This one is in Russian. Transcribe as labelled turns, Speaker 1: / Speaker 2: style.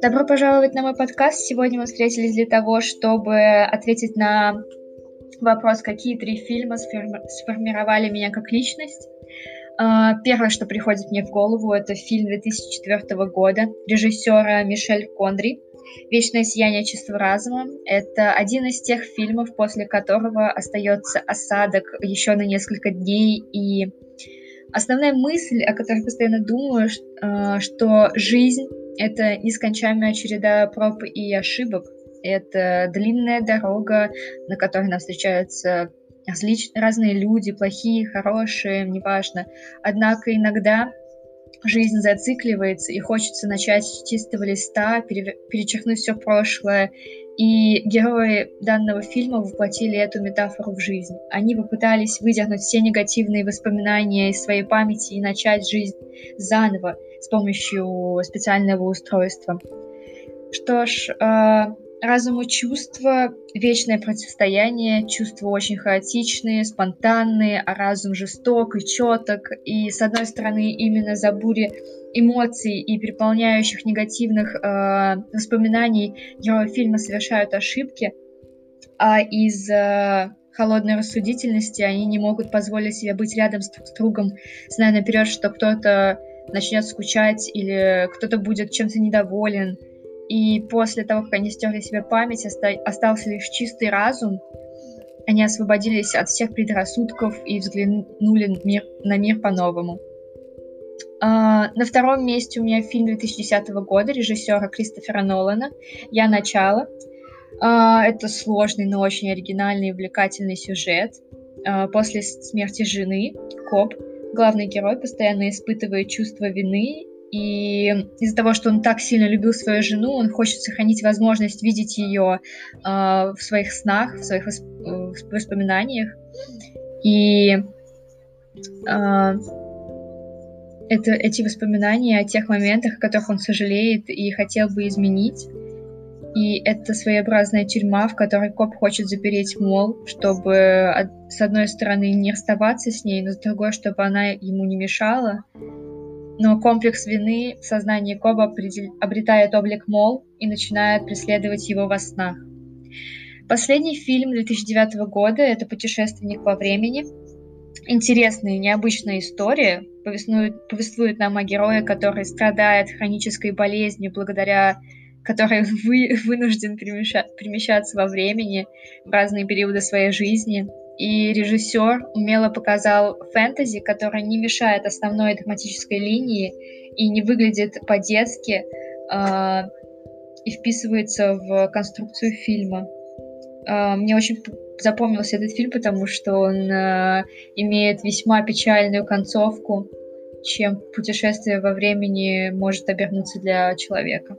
Speaker 1: Добро пожаловать на мой подкаст. Сегодня мы встретились для того, чтобы ответить на вопрос, какие три фильма сформировали меня как личность. А, первое, что приходит мне в голову, это фильм 2004 года режиссера Мишель Кондри «Вечное сияние чувства разума». Это один из тех фильмов, после которого остается осадок еще на несколько дней. И основная мысль, о которой постоянно думаю, а, что жизнь это нескончаемая череда проб и ошибок. Это длинная дорога, на которой нам встречаются различ... разные люди, плохие, хорошие, неважно. Однако иногда жизнь зацикливается, и хочется начать с чистого листа, пере... перечеркнуть все прошлое. И герои данного фильма воплотили эту метафору в жизнь. Они попытались выдернуть все негативные воспоминания из своей памяти и начать жизнь заново с помощью специального устройства. Что ж, разум и чувства — вечное противостояние, чувства очень хаотичные, спонтанные, а разум жесток и четок. И, с одной стороны, именно за бури эмоций и переполняющих негативных э, воспоминаний герои фильма совершают ошибки, а из э, холодной рассудительности они не могут позволить себе быть рядом с с другом, зная наперед, что кто-то начнет скучать или кто-то будет чем-то недоволен. И после того, как они стерли себе память, оста- остался лишь чистый разум, они освободились от всех предрассудков и взглянули мир, на мир по-новому. Uh, на втором месте у меня фильм 2010 года режиссера Кристофера Нолана «Я начало». Uh, это сложный, но очень оригинальный и увлекательный сюжет. Uh, после смерти жены коп главный герой постоянно испытывает чувство вины, и из-за того, что он так сильно любил свою жену, он хочет сохранить возможность видеть ее э, в своих снах, в своих восп воспоминаниях. И э, это, эти воспоминания о тех моментах, о которых он сожалеет и хотел бы изменить, и это своеобразная тюрьма, в которой коп хочет запереть Мол, чтобы с одной стороны не расставаться с ней, но с другой, чтобы она ему не мешала. Но комплекс вины в сознании Коба обретает облик Мол и начинает преследовать его во снах. Последний фильм 2009 года — это «Путешественник во времени». Интересная, необычная история. Повествует, повествует нам о герое, который страдает хронической болезнью благодаря который вы, вынужден перемещаться во времени в разные периоды своей жизни. И режиссер умело показал фэнтези, которое не мешает основной драматической линии и не выглядит по-детски э, и вписывается в конструкцию фильма. Э, мне очень запомнился этот фильм, потому что он э, имеет весьма печальную концовку, чем путешествие во времени может обернуться для человека.